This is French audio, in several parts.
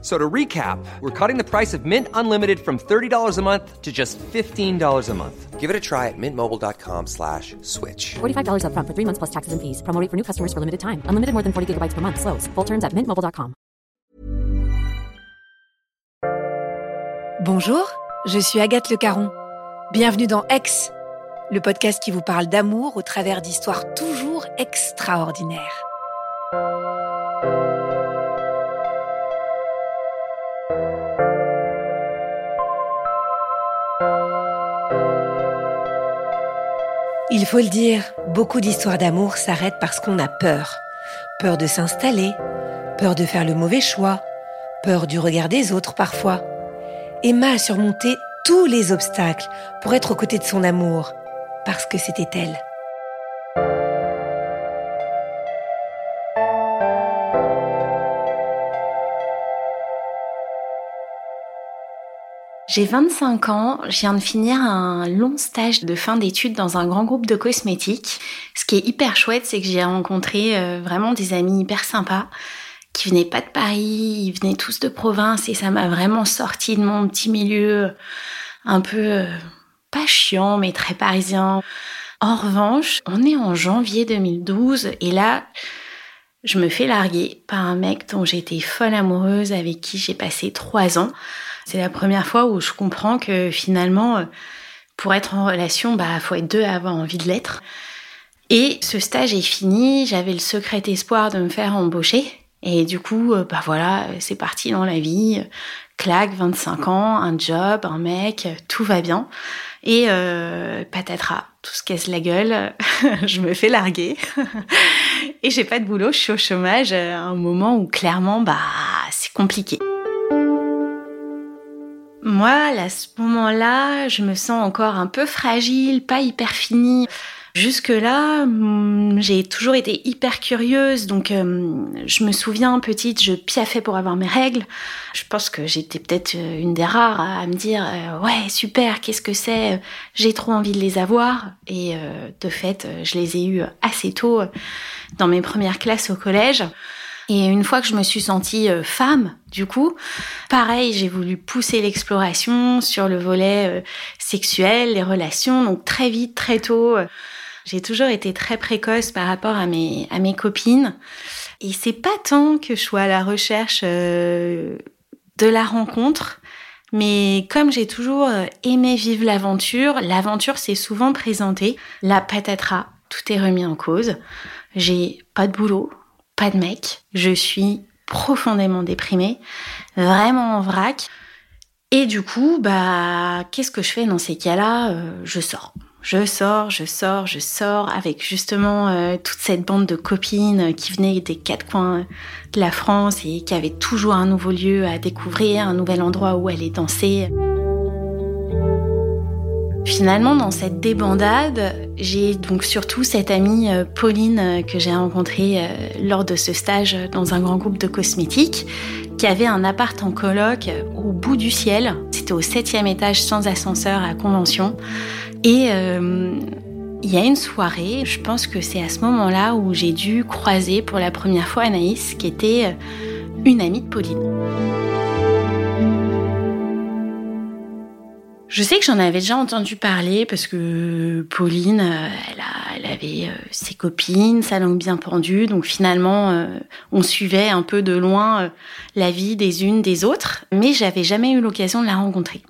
So to recap, we're cutting the price of Mint Unlimited from $30 a month to just $15 a month. Give it a try at mintmobile.com slash switch. $45 upfront for three months plus taxes and fees. Promo rate for new customers for limited time. Unlimited more than 40 gigabytes per month. Slows. Full terms at mintmobile.com. Bonjour, je suis Agathe Le Caron. Bienvenue dans Ex, le podcast qui vous parle d'amour au travers d'histoires toujours extraordinaires. Il faut le dire, beaucoup d'histoires d'amour s'arrêtent parce qu'on a peur. Peur de s'installer, peur de faire le mauvais choix, peur du regard des autres parfois. Emma a surmonté tous les obstacles pour être aux côtés de son amour, parce que c'était elle. J'ai 25 ans, je viens de finir un long stage de fin d'études dans un grand groupe de cosmétiques. Ce qui est hyper chouette, c'est que j'ai rencontré euh, vraiment des amis hyper sympas qui venaient pas de Paris, ils venaient tous de province et ça m'a vraiment sorti de mon petit milieu un peu euh, pas chiant mais très parisien. En revanche, on est en janvier 2012 et là, je me fais larguer par un mec dont j'étais folle amoureuse avec qui j'ai passé trois ans. C'est la première fois où je comprends que finalement, euh, pour être en relation, bah, faut être deux à avoir envie de l'être. Et ce stage est fini, j'avais le secret espoir de me faire embaucher. Et du coup, euh, bah voilà, c'est parti dans la vie. Claque, 25 ans, un job, un mec, tout va bien. Et euh, patatras, tout se casse la gueule, je me fais larguer. et j'ai pas de boulot, je suis au chômage à un moment où clairement, bah, c'est compliqué. Moi, à ce moment-là, je me sens encore un peu fragile, pas hyper finie. Jusque-là, hmm, j'ai toujours été hyper curieuse, donc euh, je me souviens petite, je piaffais pour avoir mes règles. Je pense que j'étais peut-être euh, une des rares à me dire euh, ouais super, qu'est-ce que c'est J'ai trop envie de les avoir et de fait, je les ai eus assez tôt dans mes premières classes au collège. Et une fois que je me suis sentie euh, femme, du coup, pareil, j'ai voulu pousser l'exploration sur le volet euh, sexuel, les relations. Donc très vite, très tôt, euh, j'ai toujours été très précoce par rapport à mes, à mes copines. Et c'est pas tant que je sois à la recherche de la rencontre, mais comme j'ai toujours aimé vivre l'aventure, l'aventure s'est souvent présentée. La patatras, tout est remis en cause. J'ai pas de boulot, pas de mec, je suis profondément déprimée, vraiment en vrac. Et du coup, bah, qu'est-ce que je fais dans ces cas-là? Euh, Je sors. Je sors, je sors, je sors avec justement euh, toute cette bande de copines qui venaient des quatre coins de la France et qui avaient toujours un nouveau lieu à découvrir, un nouvel endroit où aller danser. Finalement, dans cette débandade, j'ai donc surtout cette amie euh, Pauline euh, que j'ai rencontrée euh, lors de ce stage dans un grand groupe de cosmétiques, qui avait un appart en coloc au bout du ciel. C'était au septième étage sans ascenseur à Convention. Et il y a une soirée, je pense que c'est à ce moment-là où j'ai dû croiser pour la première fois Anaïs, qui était une amie de Pauline. Je sais que j'en avais déjà entendu parler parce que Pauline, euh, elle, avait euh, ses copines, sa langue bien pendue, donc finalement, euh, on suivait un peu de loin la vie des unes des autres, mais j'avais jamais eu l'occasion de la rencontrer.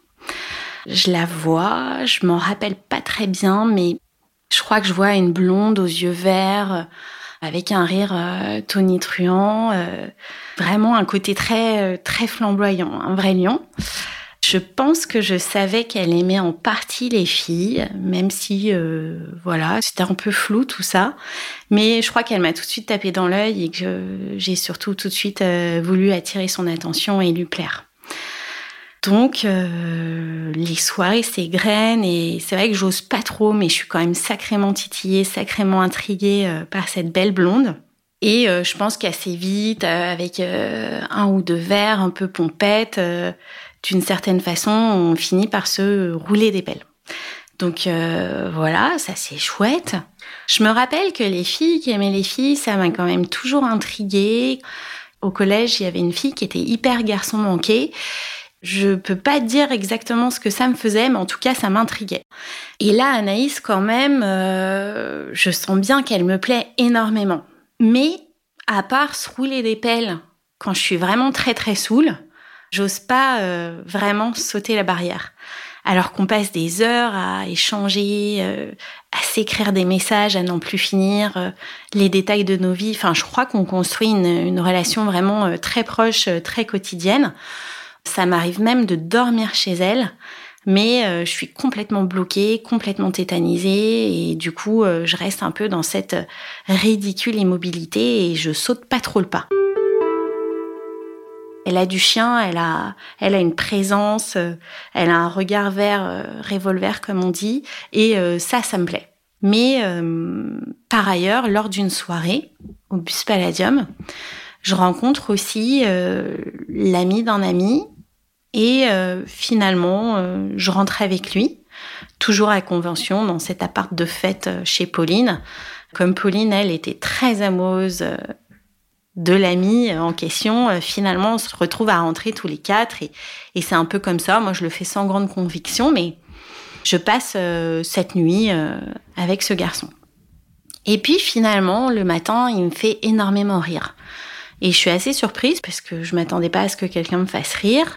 Je la vois, je m'en rappelle pas très bien, mais je crois que je vois une blonde aux yeux verts, avec un rire tonitruant, vraiment un côté très très flamboyant, un vrai lion. Je pense que je savais qu'elle aimait en partie les filles, même si, euh, voilà, c'était un peu flou tout ça. Mais je crois qu'elle m'a tout de suite tapé dans l'œil et que j'ai surtout tout de suite euh, voulu attirer son attention et lui plaire. Donc, euh, les soirées s'égrènent et c'est vrai que j'ose pas trop, mais je suis quand même sacrément titillée, sacrément intriguée par cette belle blonde. Et je pense qu'assez vite, avec un ou deux verres un peu pompette, d'une certaine façon, on finit par se rouler des pelles. Donc voilà, ça c'est chouette. Je me rappelle que les filles qui aimaient les filles, ça m'a quand même toujours intriguée. Au collège, il y avait une fille qui était hyper garçon manqué. Je peux pas dire exactement ce que ça me faisait, mais en tout cas, ça m'intriguait. Et là, Anaïs, quand même, je sens bien qu'elle me plaît énormément. Mais à part se rouler des pelles quand je suis vraiment très très saoule, j'ose pas euh, vraiment sauter la barrière. Alors qu'on passe des heures à échanger, euh, à s'écrire des messages, à n'en plus finir, euh, les détails de nos vies. Enfin, je crois qu'on construit une, une, relation vraiment très proche, très quotidienne. Ça m'arrive même de dormir chez elle mais euh, je suis complètement bloquée, complètement tétanisée et du coup euh, je reste un peu dans cette ridicule immobilité et je saute pas trop le pas. Elle a du chien, elle a, elle a une présence, euh, elle a un regard vert, revolver comme on dit, et ça, ça me plaît. Mais par ailleurs, lors d'une soirée au Bus Palladium, je rencontre aussi l'ami d'un ami et euh, finalement, euh, je rentrais avec lui, toujours à convention, dans cet appart de fête euh, chez Pauline. Comme Pauline, elle était très amoureuse de l'ami en question, finalement, on se retrouve à rentrer tous les quatre. Et, et c'est un peu comme ça. Moi, je le fais sans grande conviction, mais je passe cette nuit avec ce garçon. Et puis finalement, le matin, il me fait énormément rire. Et je suis assez surprise parce que je m'attendais pas à ce que quelqu'un me fasse rire.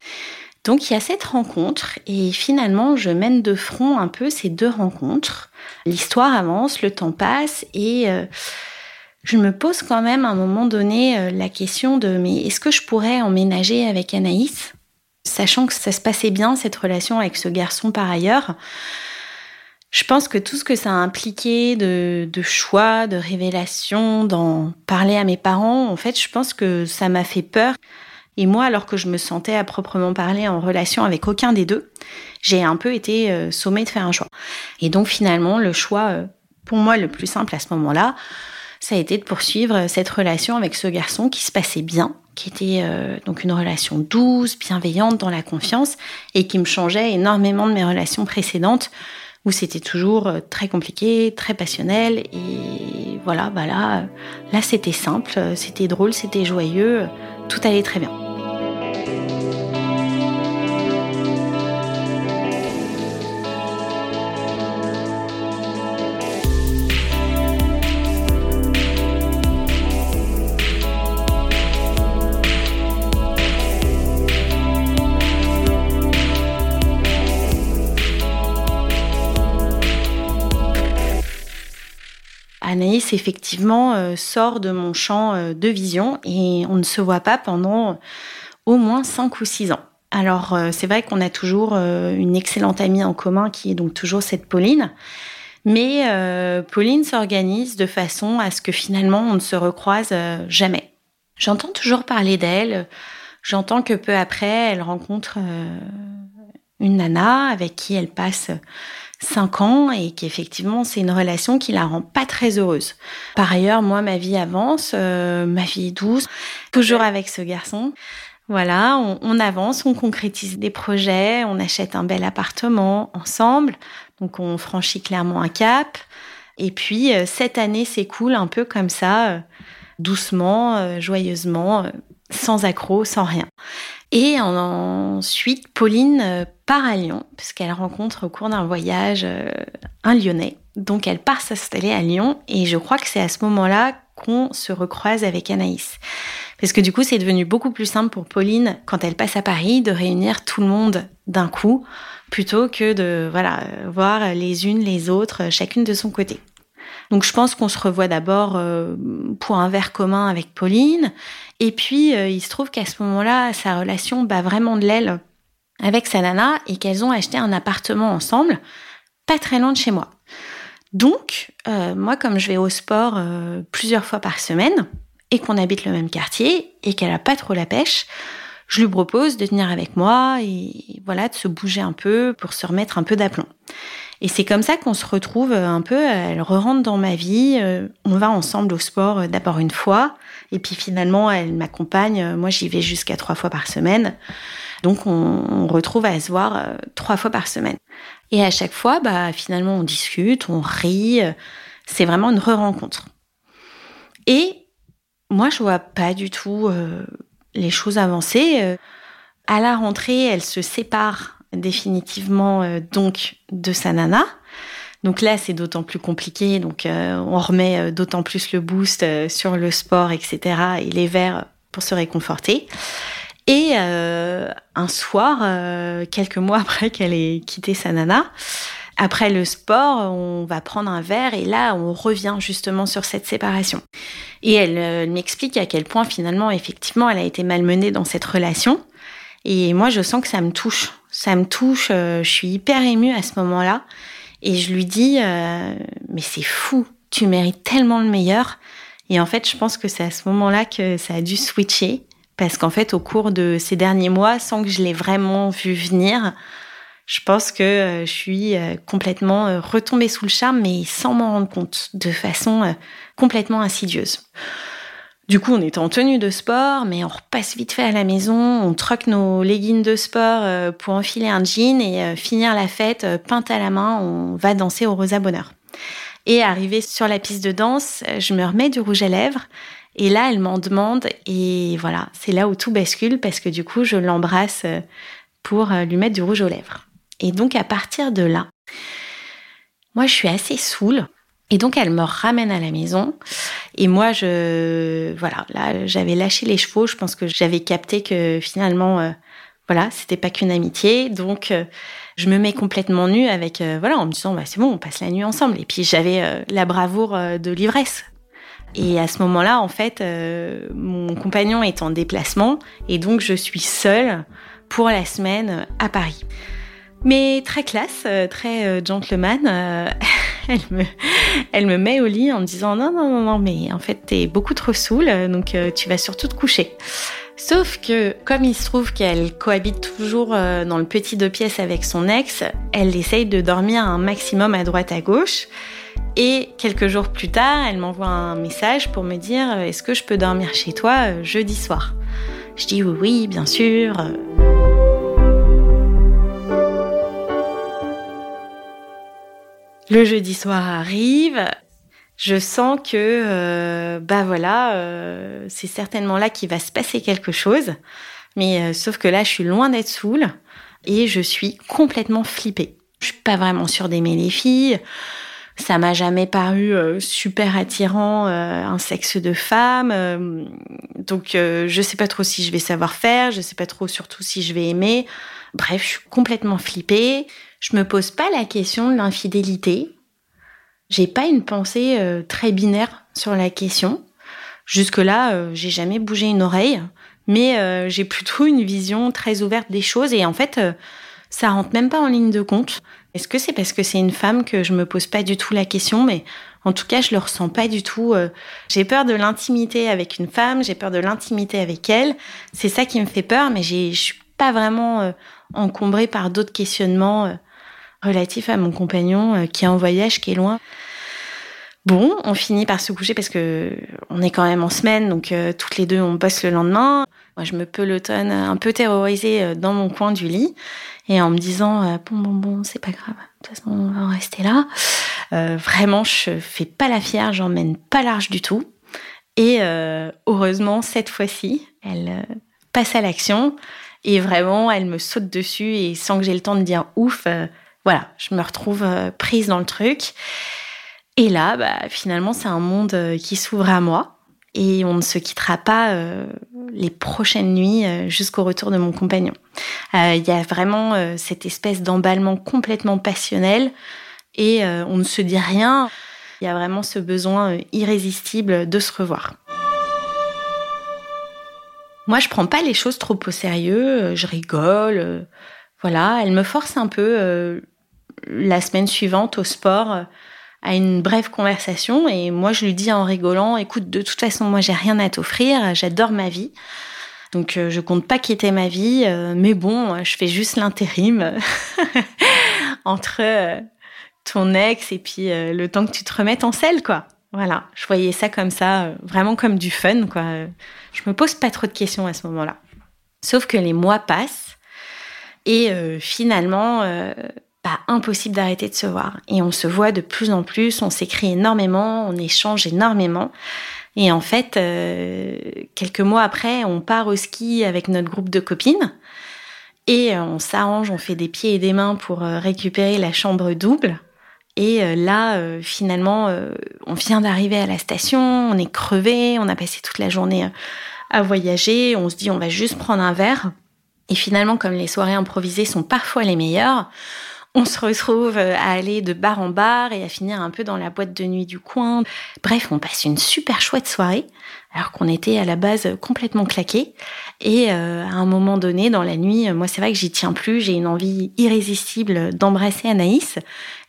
Donc il y a cette rencontre et finalement je mène de front un peu ces deux rencontres. L'histoire avance, le temps passe et euh, je me pose quand même à un moment donné euh, la question de mais est-ce que je pourrais emménager avec Anaïs? Sachant que ça se passait bien cette relation avec ce garçon par ailleurs. Je pense que tout ce que ça a impliqué de, choix, de révélation, d'en parler à mes parents, en fait, je pense que ça m'a fait peur. Et moi, alors que je me sentais à proprement parler en relation avec aucun des deux, j'ai un peu été euh, sommée de faire un choix. Et donc finalement, le choix, euh, pour moi, le plus simple à ce moment-là, ça a été de poursuivre cette relation avec ce garçon qui se passait bien, qui était euh, donc une relation douce, bienveillante, dans la confiance, et qui me changeait énormément de mes relations précédentes, où c'était toujours très compliqué, très passionnel, et voilà, bah là, là c'était simple, c'était drôle, c'était joyeux, tout allait très bien. Anaïs, effectivement, euh, sort de mon champ euh, de vision et on ne se voit pas pendant au moins 5 ou 6 ans. Alors, euh, c'est vrai qu'on a toujours une excellente amie en commun qui est donc toujours cette Pauline. Mais Pauline s'organise de façon à ce que finalement on ne se recroise jamais. J'entends toujours parler d'elle. J'entends que peu après, elle rencontre une nana avec qui elle passe 5 ans et qu'effectivement c'est une relation qui la rend pas très heureuse. Par ailleurs, moi ma vie avance, euh, ma vie est douce, toujours avec ce garçon. Voilà, on, avance, on concrétise des projets, on achète un bel appartement ensemble, donc on franchit clairement un cap. Et puis euh, cette année s'écoule un peu comme ça, euh, doucement, joyeusement, sans accroc, sans rien. Et ensuite, Pauline euh, part à Lyon, puisqu'elle rencontre au cours d'un voyage euh, un Lyonnais. Donc elle part s'installer à Lyon, et je crois que c'est à ce moment-là qu'on se recroise avec Anaïs. Parce que du coup, c'est devenu beaucoup plus simple pour Pauline, quand elle passe à Paris, de réunir tout le monde d'un coup, plutôt que de voilà voir les unes les autres, chacune de son côté. Donc je pense qu'on se revoit d'abord euh, pour un verre commun avec Pauline. Et puis euh, il se trouve qu'à ce moment-là, sa relation bat vraiment de l'aile avec sa nana et qu'elles ont acheté un appartement ensemble, pas très loin de chez moi. Donc, euh, moi, comme je vais au sport plusieurs fois par semaine et qu'on habite le même quartier et qu'elle a pas trop la pêche, je lui propose de venir avec moi et voilà de se bouger un peu pour se remettre un peu d'aplomb. Et c'est comme ça qu'on se retrouve un peu, elle re-rentre dans ma vie, on va ensemble au sport d'abord une fois, et puis finalement elle m'accompagne, moi j'y vais jusqu'à trois fois par semaine. Donc on, retrouve à se voir trois fois par semaine. Et à chaque fois, bah finalement on discute, on rit, c'est vraiment une re-rencontre. Et moi, je vois pas du tout euh, les choses avancer. Euh, à la rentrée, elle se sépare définitivement euh, donc de sa nana. Donc là, c'est d'autant plus compliqué. Donc on remet d'autant plus le boost sur le sport, etc. et les verres pour se réconforter. Et un soir, quelques mois après qu'elle ait quitté sa nana, après le sport, on va prendre un verre et là, on revient justement sur cette séparation. Et elle, euh, m'explique à quel point finalement, effectivement, elle a été malmenée dans cette relation. Et moi, je sens que ça me touche. Ça me touche. Euh, je suis hyper émue à ce moment-là. Et je lui dis, euh, mais c'est fou. Tu mérites tellement le meilleur. Et en fait, je pense que c'est à ce moment-là que ça a dû switcher. Parce qu'en fait, au cours de ces derniers mois, sans que je l'ai vraiment vu venir, je pense que euh, je suis euh, complètement retombée sous le charme, mais sans m'en rendre compte, de façon complètement insidieuse. Du coup, on est en tenue de sport, mais on repasse vite fait à la maison, on troque nos leggings de sport pour enfiler un jean et finir la fête, peinte à la main, on va danser au Rosa Bonheur. Et arrivé sur la piste de danse, je me remets du rouge à lèvres. Et là, elle m'en demande. Et voilà, c'est là où tout bascule parce que du coup, je l'embrasse pour lui mettre du rouge aux lèvres. Et donc à partir de là, moi je suis assez saoule. Et donc elle me ramène à la maison. Et moi, je, voilà, là, j'avais lâché les chevaux. Je pense que j'avais capté que finalement, euh, voilà, c'était pas qu'une amitié. Donc, euh, je me mets complètement nue avec, euh, voilà, en me disant, bah, c'est bon, on passe la nuit ensemble. Et puis, j'avais la bravoure de l'ivresse. Et à ce moment-là, en fait, mon compagnon est en déplacement. Et donc, je suis seule pour la semaine à Paris. Mais très classe, euh, très euh, gentleman, euh, elle, me, met au lit en me disant non, non, non, non, mais en fait, t'es beaucoup trop saoule, donc tu vas surtout te coucher. Sauf que, comme il se trouve qu'elle cohabite toujours dans le petit deux pièces avec son ex, elle essaye de dormir un maximum à droite à gauche. Et quelques jours plus tard, elle m'envoie un message pour me dire Est-ce que je peux dormir chez toi jeudi soir? Je dis oui, oui, bien sûr. Le jeudi soir arrive, je sens que euh, bah voilà, euh, c'est certainement là qu'il va se passer quelque chose. Mais euh, sauf que là, je suis loin d'être saoule et je suis complètement flippée. Je suis pas vraiment sûre d'aimer les filles. Ça m'a jamais paru super attirant un sexe de femme. donc je sais pas trop si je vais savoir faire, je sais pas trop surtout si je vais aimer. Bref, je suis complètement flippée. Je me pose pas la question de l'infidélité. J'ai pas une pensée euh, très binaire sur la question. Jusque-là, euh, j'ai jamais bougé une oreille, mais euh, j'ai plutôt une vision très ouverte des choses et en fait, ça rentre même pas en ligne de compte. Est-ce que c'est parce que c'est une femme que je me pose pas du tout la question, mais en tout cas, je le ressens pas du tout. J'ai peur de l'intimité avec une femme, j'ai peur de l'intimité avec elle. C'est ça qui me fait peur, mais je suis pas vraiment encombrée par d'autres questionnements relatif à mon compagnon euh, qui est en voyage, qui est loin. Bon, on finit par se coucher parce que on est quand même en semaine, donc euh, toutes les deux on bosse le lendemain. Moi, je me pelotonne un peu terrorisée euh, dans mon coin du lit et en me disant bon bon bon, c'est pas grave, de toute façon on va en rester là. vraiment, je fais pas la fière, j'emmène pas large du tout. Et heureusement, cette fois-ci, elle passe à l'action et vraiment, elle me saute dessus et sans que j'ai le temps de dire ouf, voilà, je me retrouve euh, prise dans le truc. Et là, bah, finalement, c'est un monde euh, qui s'ouvre à moi. Et on ne se quittera pas euh, les prochaines nuits jusqu'au retour de mon compagnon. Il y a vraiment cette espèce d'emballement complètement passionnel et on ne se dit rien. Il y a vraiment ce besoin irrésistible de se revoir. Moi, je prends pas les choses trop au sérieux, je rigole. Voilà, elle me force un peu la semaine suivante au sport euh, à une brève conversation et moi je lui dis en rigolant écoute de toute façon moi j'ai rien à t'offrir j'adore ma vie donc euh, je compte pas quitter ma vie euh, mais bon je fais juste l'intérim entre ton ex et puis le temps que tu te remettes en selle, quoi. Voilà, je voyais ça comme ça, vraiment comme du fun, quoi. Je me pose pas trop de questions à ce moment-là. Sauf que les mois passent et finalement, pas impossible d'arrêter de se voir. Et on se voit de plus en plus, on s'écrit énormément, on échange énormément. Et en fait, euh, quelques mois après, on part au ski avec notre groupe de copines. Et euh, on s'arrange, on fait des pieds et des mains pour euh, récupérer la chambre double. Et là, finalement, on vient d'arriver à la station, on est crevé, on a passé toute la journée à voyager, on se dit on va juste prendre un verre. Et finalement, comme les soirées improvisées sont parfois les meilleures, on se retrouve euh, à aller de bar en bar et à finir un peu dans la boîte de nuit du coin. Bref, on passe une super chouette soirée, alors qu'on était à la base complètement claqués. Et euh, à un moment donné, dans la nuit, moi c'est vrai que j'y tiens plus, j'ai une envie irrésistible d'embrasser Anaïs.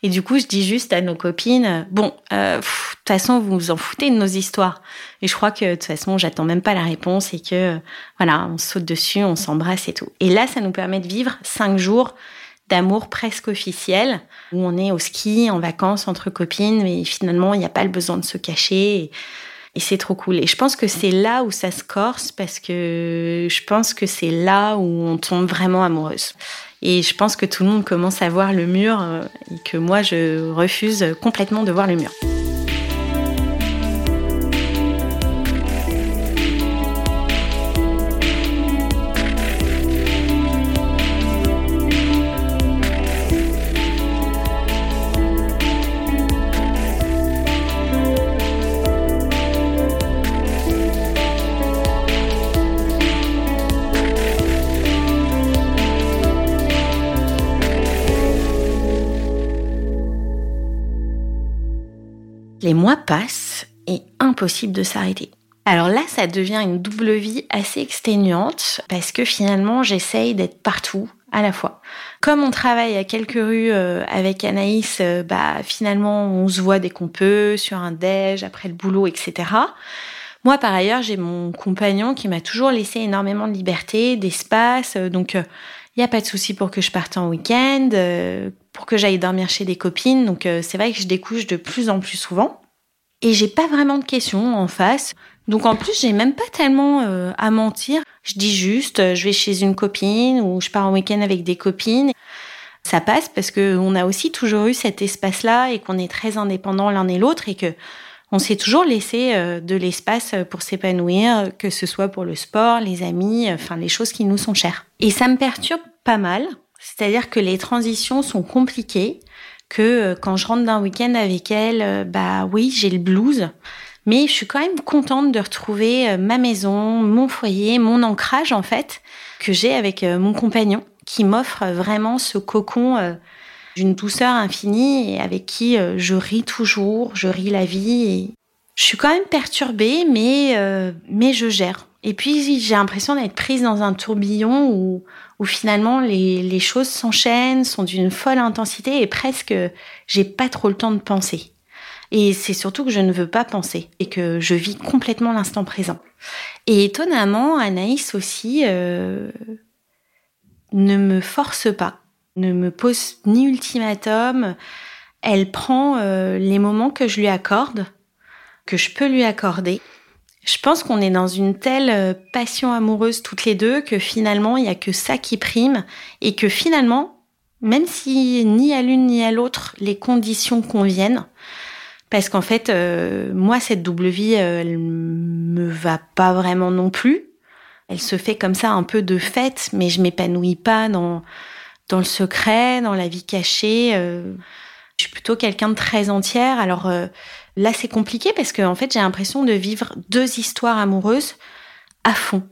Et du coup, je dis juste à nos copines, bon, euh, de toute façon, vous vous en foutez de nos histoires. Et je crois que de toute façon, j'attends même pas la réponse et que, voilà, on saute dessus, on s'embrasse et tout. Et là, ça nous permet de vivre cinq jours d'amour presque officiel, où on est au ski, en vacances, entre copines, mais finalement, il n'y a pas le besoin de se cacher. Et, c'est trop cool. Et je pense que c'est là où ça se corse, parce que je pense que c'est là où on tombe vraiment amoureuse. Et je pense que tout le monde commence à voir le mur, euh, et que moi, je refuse complètement de voir le mur. Mois et impossible de s'arrêter. Alors là, ça devient une double vie assez exténuante parce que finalement, j'essaye d'être partout à la fois. Comme on travaille à quelques rues euh, avec Anaïs, euh, bah finalement, on se voit dès qu'on peut sur un déj après le boulot, etc. Moi, par ailleurs, j'ai mon compagnon qui m'a toujours laissé énormément de liberté, d'espace, euh, donc il n'y a pas de souci pour que je parte en week-end pour que j'aille dormir chez des copines. Donc c'est vrai que je découche de plus en plus souvent. Et j'ai pas vraiment de questions en face. Donc en plus, j'ai même pas tellement euh, à mentir. Je dis juste, euh, je vais chez une copine ou je pars en week-end avec des copines. Ça passe parce que on a aussi toujours eu cet espace-là et qu'on est très indépendants l'un et l'autre et que on s'est toujours laissé de l'espace pour s'épanouir, que ce soit pour le sport, les amis, enfin les choses qui nous sont chères. Et ça me perturbe pas mal c'est-à-dire que les transitions sont compliquées, que euh, quand je rentre d'un week-end avec elle, euh, bah oui, j'ai le blues, mais je suis quand même contente de retrouver euh, ma maison, mon foyer, mon ancrage en fait, que j'ai avec mon compagnon, qui m'offre vraiment ce cocon d'une douceur infinie et avec qui je ris toujours, je ris la vie. Et je suis quand même perturbée, mais, mais je gère. Et puis j'ai l'impression d'être prise dans un tourbillon où, où finalement les, choses s'enchaînent, sont d'une folle intensité et presque j'ai pas trop le temps de penser. Et c'est surtout que je ne veux pas penser et que je vis complètement l'instant présent. Et étonnamment, Anaïs aussi euh, ne me force pas, ne me pose ni ultimatum. Elle prend euh, les moments que je lui accorde, que je peux lui accorder. Je pense qu'on est dans une telle euh, passion amoureuse toutes les deux que finalement il y a que ça qui prime et que finalement, même si ni à l'une ni à l'autre les conditions conviennent, parce qu'en fait, euh, moi cette double vie, euh, elle me va pas vraiment non plus. Elle se fait comme ça un peu de fête, mais je m'épanouis pas dans dans le secret, dans la vie cachée. je suis plutôt quelqu'un de très entière. Alors Là, c'est compliqué parce que en fait, j'ai l'impression de vivre deux histoires amoureuses à fond.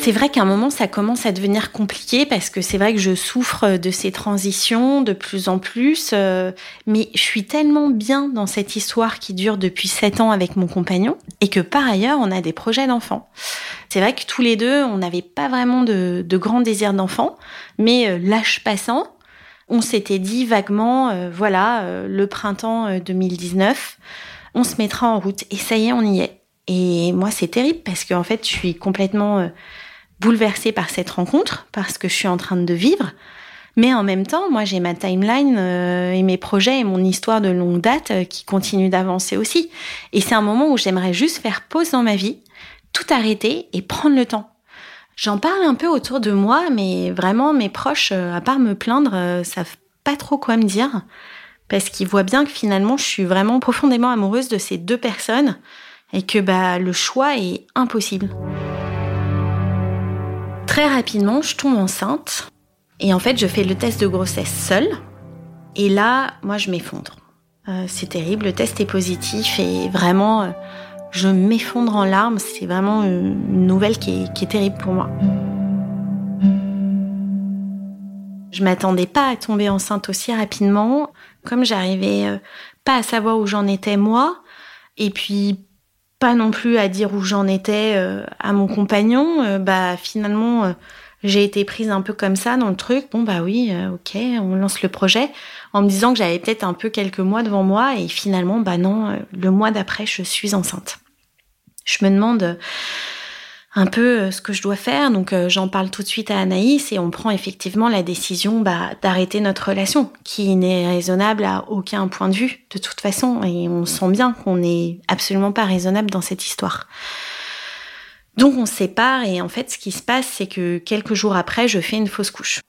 C'est vrai qu'à un moment, ça commence à devenir compliqué parce que c'est vrai que je souffre de ces transitions de plus en plus, euh, mais je suis tellement bien dans cette histoire qui dure depuis sept ans avec mon compagnon et que par ailleurs, on a des projets d'enfants. C'est vrai que tous les deux, on n'avait pas vraiment de, de grands désirs d'enfants, mais euh, l'âge passant, on s'était dit vaguement, euh, voilà, euh, le printemps 2019, euh, on se mettra en route. Et ça y est, on y est. Et moi, c'est terrible parce qu'en fait, je suis complètement bouleversée par cette rencontre, parce que je suis en train de vivre. Mais en même temps, moi, j'ai ma timeline euh, et mes projets et mon histoire de longue date euh, qui continuent d'avancer aussi. Et c'est un moment où j'aimerais juste faire pause dans ma vie, tout arrêter et prendre le temps. J'en parle un peu autour de moi, mais vraiment, mes proches, euh, à part me plaindre, savent pas trop quoi me dire. Parce qu'ils voient bien que finalement, je suis vraiment profondément amoureuse de ces deux personnes et que bah, le choix est impossible. Très rapidement, je tombe enceinte et en fait, je fais le test de grossesse seule. Et là, moi, je m'effondre. Euh, c'est terrible, le test est positif et vraiment, euh, je m'effondre en larmes. C'est vraiment une nouvelle qui est, terrible pour moi. Je m'attendais pas à tomber enceinte aussi rapidement. Comme j'arrivais euh, pas à savoir où j'en étais moi, et puis pas non plus à dire où j'en étais à mon compagnon, bah finalement j'ai été prise un peu comme ça dans le truc. Bon bah oui, euh, ok, on lance le projet en me disant que j'avais peut-être un peu quelques mois devant moi et finalement bah non, euh, le mois d'après je suis enceinte. Je me demande euh, un peu ce que je dois faire, donc j'en parle tout de suite à Anaïs et on prend effectivement la décision bah, d'arrêter notre relation, qui n'est raisonnable à aucun point de vue de toute façon et on sent bien qu'on n'est absolument pas raisonnable dans cette histoire. Donc on sépare et en fait ce qui se passe c'est que quelques jours après je fais une fausse couche.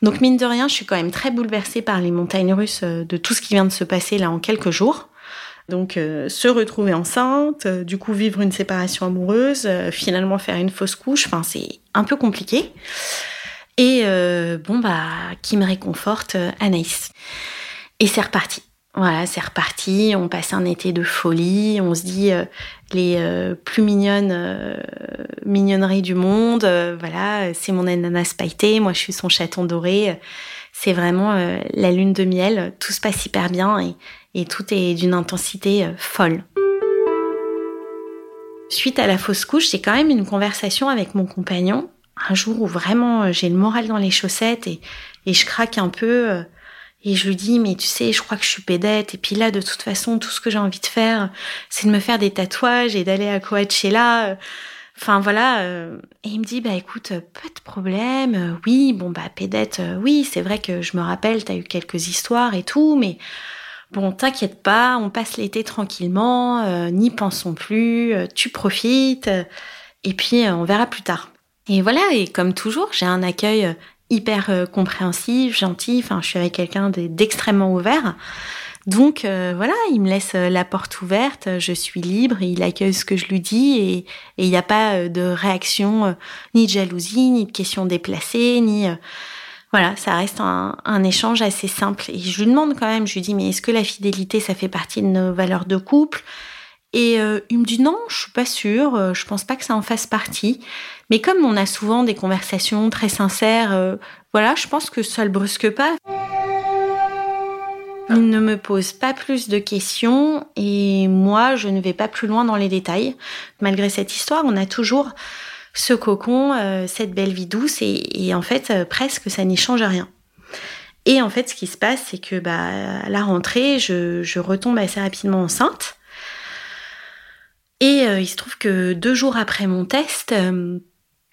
Donc mine de rien je suis quand même très bouleversée par les montagnes russes euh, de tout ce qui vient de se passer là en quelques jours. Donc euh, se retrouver enceinte, euh, du coup vivre une séparation amoureuse, finalement faire une fausse couche, enfin c'est un peu compliqué. Et bon bah qui me réconforte Anaïs. Et c'est reparti. Voilà, c'est reparti. On passe un été de folie. On se dit les euh, plus mignonnes euh, mignonneries du monde. voilà, c'est mon ananas pailleté. Moi, je suis son chaton doré. C'est vraiment la lune de miel. Tout se passe hyper bien et, et tout est d'une intensité folle. Suite à la fausse couche, j'ai quand même une conversation avec mon compagnon. Un jour où vraiment j'ai le moral dans les chaussettes et, et je craque un peu et je lui dis, mais tu sais, je crois que je suis pédette. Et puis là, de toute façon, tout ce que j'ai envie de faire, c'est de me faire des tatouages et d'aller à Coachella. Enfin voilà. Euh. Et il me dit, bah écoute, pas de problème. Oui, bon bah pédette, euh, oui, c'est vrai que je me rappelle, t'as eu quelques histoires et tout, mais bon, t'inquiète pas, on passe l'été tranquillement, euh, n'y pensons plus, tu profites, et puis on verra plus tard. Et voilà, et comme toujours, j'ai un accueil hyper euh, compréhensif, gentil. Enfin, je suis avec quelqu'un d'extrêmement ouvert. Donc euh, voilà, il me laisse euh, la porte ouverte, je suis libre, il accueille ce que je lui dis et il n'y a pas de réaction ni de jalousie, ni de questions déplacées, ni voilà, ça reste un, échange assez simple. Et je lui demande quand même, je lui dis mais est-ce que la fidélité ça fait partie de nos valeurs de couple? Et il me dit non, je suis pas sûre, je pense pas que ça en fasse partie. Mais comme on a souvent des conversations très sincères, euh, voilà, je pense que ça le brusque pas. Il ne me pose pas plus de questions et moi, je ne vais pas plus loin dans les détails. Malgré cette histoire, on a toujours ce cocon, euh, cette belle vie douce et, en fait, euh, presque ça n'y change rien. Et en fait, ce qui se passe, c'est que bah, à la rentrée, je, je retombe assez rapidement enceinte. Et il se trouve que deux jours après mon test,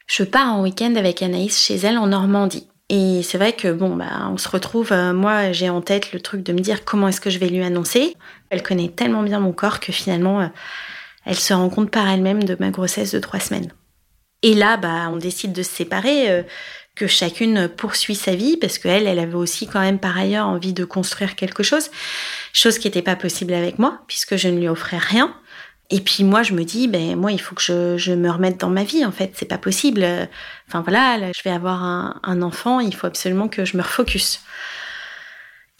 je pars en week-end avec Anaïs chez elle en Normandie. Et c'est vrai que bon, bah, on se retrouve. Euh, moi, j'ai en tête le truc de me dire comment est-ce que je vais lui annoncer. Elle connaît tellement bien mon corps que finalement, euh, elle se rend compte par elle-même de ma grossesse de trois semaines. Et là, bah, on décide de se séparer, euh, que chacune poursuit sa vie parce qu'elle, elle avait aussi quand même par ailleurs envie de construire quelque chose, chose qui n'était pas possible avec moi puisque je ne lui offrais rien. Et puis moi, je me dis, ben moi, il faut que je, me remette dans ma vie. En fait, c'est pas possible. Enfin voilà, je vais avoir un, enfant, il faut absolument que je me refocus.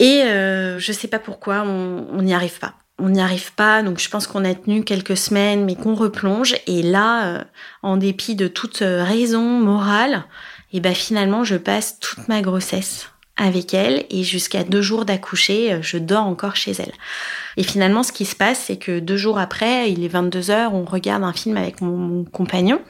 Et euh, je sais pas pourquoi, on n'y arrive pas. On n'y arrive pas, donc je pense qu'on a tenu quelques semaines, mais qu'on replonge. Et là, euh, en dépit de toute raison morale, et eh ben finalement, je passe toute ma grossesse avec elle et jusqu'à deux jours d'accoucher, euh, je dors encore chez elle. Et finalement, ce qui se passe, c'est que deux jours après, il est 22 heures, on regarde un film avec mon, compagnon.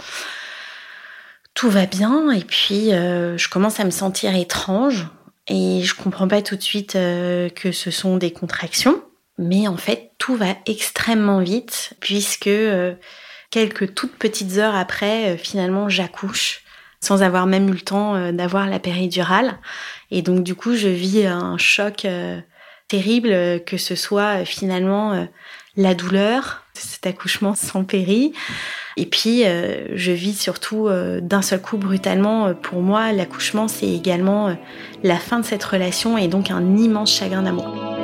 Tout va bien et puis euh, je commence à me sentir étrange et je comprends pas tout de suite euh, que ce sont des contractions. Mais en fait, tout va extrêmement vite puisque quelques toutes petites heures après, finalement, j'accouche sans avoir même eu le temps euh, d'avoir la péridurale. Et donc du coup, je vis un choc euh, terrible, que ce soit finalement la douleur, cet accouchement sans péri, et puis je vis surtout d'un seul coup brutalement. Pour moi, l'accouchement, c'est également la fin de cette relation et donc un immense chagrin d'amour.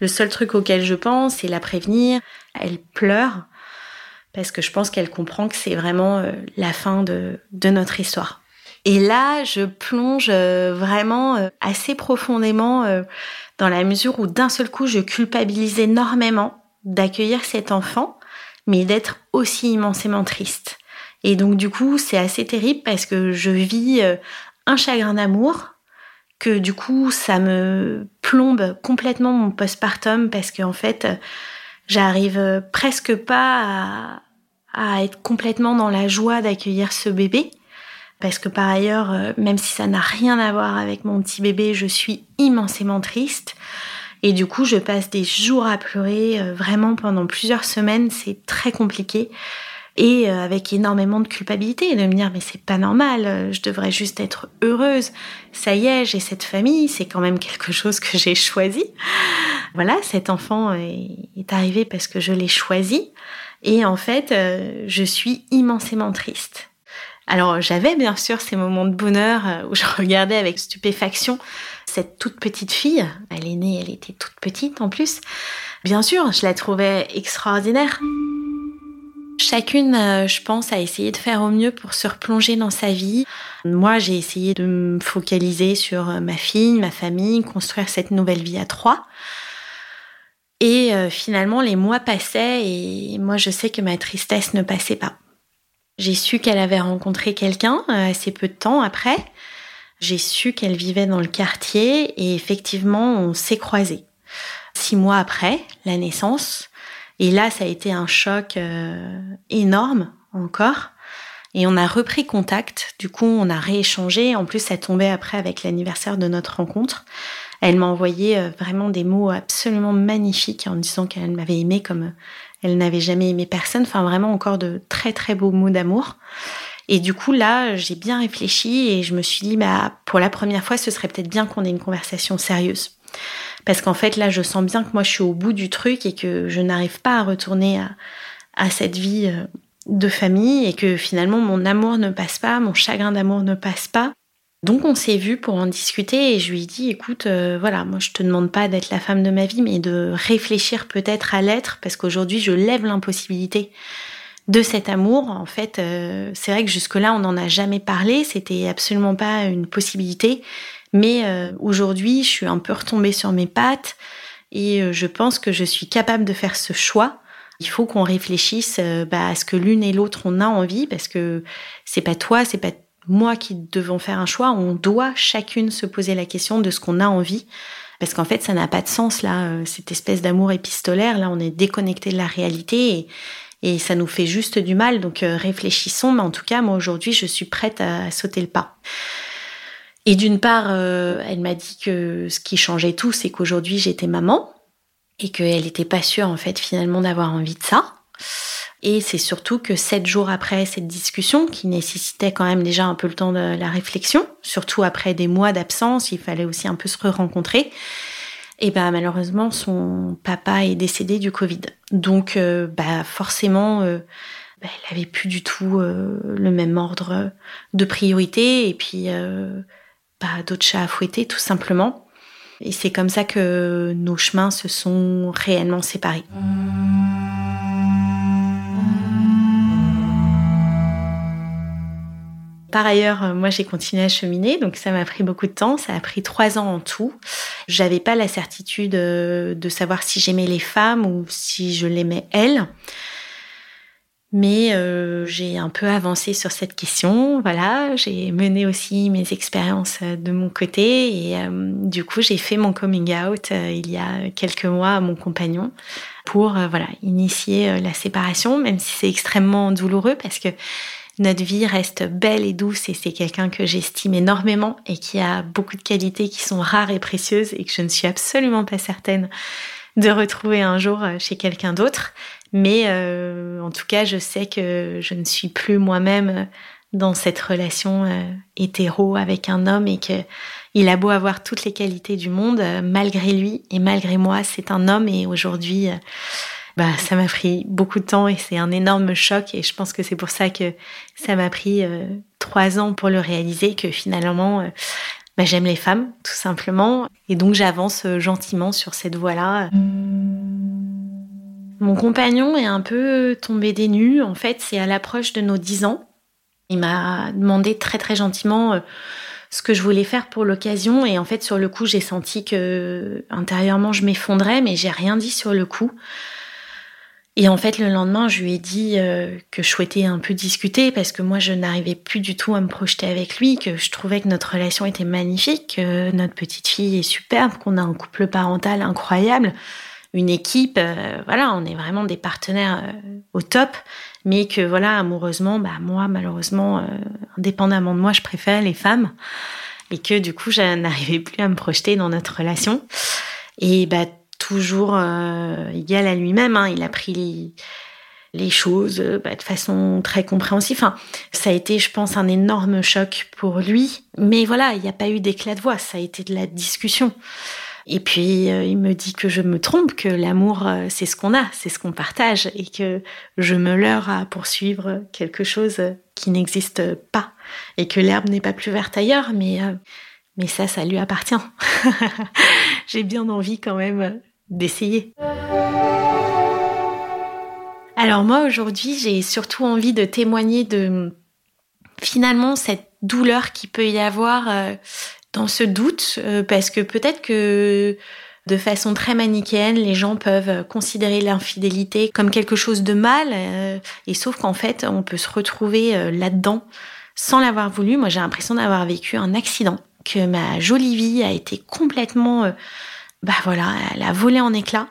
Le seul truc auquel je pense, c'est la prévenir. Elle pleure parce que je pense qu'elle comprend que c'est vraiment euh, la fin de, notre histoire. Et là, je plonge euh, vraiment euh, assez profondément dans la mesure où d'un seul coup, je culpabilise énormément d'accueillir cet enfant, mais d'être aussi immensément triste. Et donc du coup, c'est assez terrible parce que je vis un chagrin d'amour, que du coup ça me plombe complètement mon postpartum parce qu'en fait j'arrive presque pas à, être complètement dans la joie d'accueillir ce bébé. Parce que par ailleurs même si ça n'a rien à voir avec mon petit bébé je suis immensément triste. Et du coup je passe des jours à pleurer euh, vraiment pendant plusieurs semaines. C'est très compliqué et euh, avec énormément de culpabilité de me dire mais c'est pas normal, euh, je devrais juste être heureuse. Ça y est, j'ai cette famille, c'est quand même quelque chose que j'ai choisi. Voilà, cet enfant est, arrivé parce que je l'ai choisi et en fait, euh, je suis immensément triste. Alors j'avais bien sûr ces moments de bonheur où je regardais avec stupéfaction cette toute petite fille. Elle est née, elle était toute petite en plus. Bien sûr, je la trouvais extraordinaire. Chacune, euh, je pense, a essayé de faire au mieux pour se replonger dans sa vie. Moi, j'ai essayé de me focaliser sur euh, ma fille, ma famille, construire cette nouvelle vie à trois. Et euh, finalement, les mois passaient et moi, je sais que ma tristesse ne passait pas. J'ai su qu'elle avait rencontré quelqu'un assez peu de temps après. J'ai su qu'elle vivait dans le quartier et effectivement, on s'est croisés. Six mois après la naissance, et là, ça a été un choc euh, énorme encore. Et on a repris contact. Du coup, on a rééchangé. En plus, ça tombait après avec l'anniversaire de notre rencontre. Elle m'a envoyé euh, vraiment des mots absolument magnifiques en disant qu'elle m'avait aimé comme elle n'avait jamais aimé personne. Enfin, vraiment encore de très très beaux mots d'amour. Et du coup, là, j'ai bien réfléchi et je me suis dit, bah, pour la première fois, ce serait peut-être bien qu'on ait une conversation sérieuse. Parce qu'en fait, là, je sens bien que moi, je suis au bout du truc et que je n'arrive pas à retourner à, cette vie euh, de famille et que finalement, mon amour ne passe pas, mon chagrin d'amour ne passe pas. Donc on s'est vu pour en discuter et je lui ai dit écoute euh, voilà moi je te demande pas d'être la femme de ma vie mais de réfléchir peut-être à l'être parce qu'aujourd'hui je lève l'impossibilité de cet amour. En fait euh, c'est vrai que jusque là on n'en a jamais parlé. C'était absolument pas une possibilité mais euh, aujourd'hui, je suis un peu retombée sur mes pattes et euh, je pense que je suis capable de faire ce choix. Il faut qu'on réfléchisse euh, bah, à ce que l'une et l'autre on a envie parce que c'est pas toi, c'est pas moi qui devons faire un choix. On doit chacune se poser la question de ce qu'on a envie. Parce qu'en fait, ça n'a pas de sens, là, cette espèce d'amour épistolaire. Là, on est déconnecté de la réalité et, et ça nous fait juste du mal. Donc, réfléchissons. Mais en tout cas, moi, aujourd'hui, je suis prête à sauter le pas. Et d'une part, euh, elle m'a dit que ce qui changeait tout, c'est qu'aujourd'hui j'étais maman et qu'elle n'était pas sûre en fait finalement d'avoir envie de ça. Et c'est surtout que sept jours après cette discussion, qui nécessitait quand même déjà un peu le temps de la réflexion, surtout après des mois d'absence, il fallait aussi un peu se re-rencontrer. Et ben malheureusement, son papa est décédé du Covid. Donc euh, bah forcément, euh, bah, elle avait plus du tout le même ordre de priorité. Et puis pas d'autres chats à fouetter, tout simplement. Et c'est comme ça que nos chemins se sont réellement séparés. Par ailleurs, moi j'ai continué à cheminer, donc ça m'a pris beaucoup de temps, ça a pris trois ans en tout. J'avais pas la certitude euh, de savoir si j'aimais les femmes ou si je l'aimais elle. Mais euh, j'ai un peu avancé sur cette question, voilà. J'ai mené aussi mes expériences euh, de mon côté et euh, du coup j'ai fait mon coming out il y a quelques mois à mon compagnon pour voilà initier la séparation, même si c'est extrêmement douloureux parce que notre vie reste belle et douce et c'est quelqu'un que j'estime énormément et qui a beaucoup de qualités qui sont rares et précieuses et que je ne suis absolument pas certaine de retrouver un jour chez quelqu'un d'autre. Mais euh, en tout cas, je sais que je ne suis plus moi-même dans cette relation euh, hétéro avec un homme et que il a beau avoir toutes les qualités du monde, euh, malgré lui et malgré moi, c'est un homme et aujourd'hui, bah, ça m'a pris beaucoup de temps et c'est un énorme choc et je pense que c'est pour ça que ça m'a pris trois ans pour le réaliser que finalement, bah, j'aime les femmes tout simplement et donc j'avance gentiment sur cette voie-là. Mon compagnon est un peu tombé des nues. En fait, c'est à l'approche de nos dix ans. Il m'a demandé très très gentiment euh, ce que je voulais faire pour l'occasion et en fait sur le coup j'ai senti que intérieurement je m'effondrais mais j'ai rien dit sur le coup. Et en fait le lendemain je lui ai dit euh, que je souhaitais un peu discuter parce que moi je n'arrivais plus du tout à me projeter avec lui, que je trouvais que notre relation était magnifique, que notre petite fille est superbe, qu'on a un couple parental incroyable une équipe, euh, voilà, on est vraiment des partenaires euh, au top, mais que voilà, amoureusement, bah moi malheureusement, indépendamment de moi, je préfère les femmes, et que du coup, je n'arrivais plus à me projeter dans notre relation. Et bah toujours égal à lui-même, hein, il a pris les, choses bah, de façon très compréhensive. Enfin, ça a été, je pense, un énorme choc pour lui. Mais voilà, il n'y a pas eu d'éclat de voix, ça a été de la discussion. Et puis euh, il me dit que je me trompe, que l'amour euh, c'est ce qu'on a, c'est ce qu'on partage, et que je me leurre à poursuivre quelque chose qui n'existe pas, et que l'herbe n'est pas plus verte ailleurs, mais euh, mais ça, ça lui appartient. J'ai bien envie quand même d'essayer. Alors moi aujourd'hui, j'ai surtout envie de témoigner de finalement cette douleur qui peut y avoir dans ce doute euh, parce que peut-être que de façon très manichéenne, les gens peuvent considérer l'infidélité comme quelque chose de mal, euh, et sauf qu'en fait, on peut se retrouver euh, là-dedans sans l'avoir voulu. Moi, j'ai l'impression d'avoir vécu un accident, que ma jolie vie a été complètement, bah voilà, elle a volé en éclats.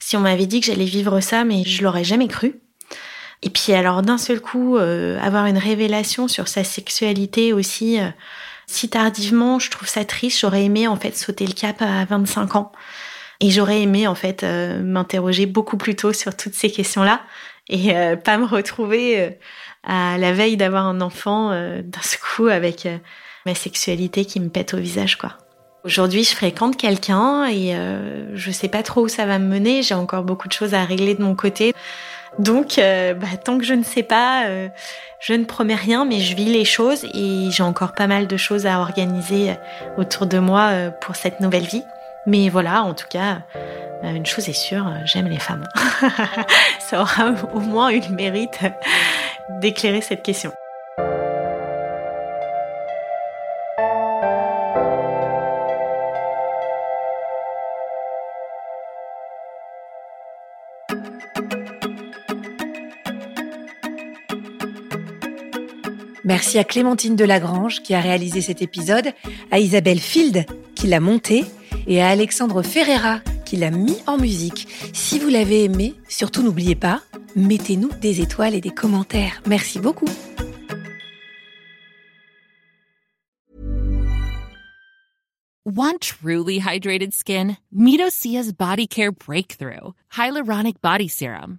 Si on m'avait dit que j'allais vivre ça, mais je l'aurais jamais cru. Et puis alors d'un seul coup, avoir une révélation sur sa sexualité aussi si tardivement, je trouve ça triste. J'aurais aimé en fait sauter le cap à 25 ans. Et j'aurais aimé en fait euh, m'interroger beaucoup plus tôt sur toutes ces questions-là et euh, pas me retrouver euh, à la veille d'avoir un enfant d'un coup avec ma sexualité qui me pète au visage quoi. Aujourd'hui, je fréquente quelqu'un et je sais pas trop où ça va me mener. J'ai encore beaucoup de choses à régler de mon côté. Donc, bah, tant que je ne sais pas, je ne promets rien, mais je vis les choses et j'ai encore pas mal de choses à organiser autour de moi euh, pour cette nouvelle vie. Mais voilà, en tout cas, euh, une chose est sûre, j'aime les femmes. Ça aura au moins eu le mérite d'éclairer cette question. Merci à Clémentine Delagrange qui a réalisé cet épisode, à Isabelle Field qui l'a monté et à Alexandre Ferreira qui l'a mis en musique. Si vous l'avez aimé, surtout n'oubliez pas, mettez-nous des étoiles et des commentaires. Merci beaucoup. Want truly hydrated skin? Midosia's Body Care Breakthrough Hyaluronic Body Serum.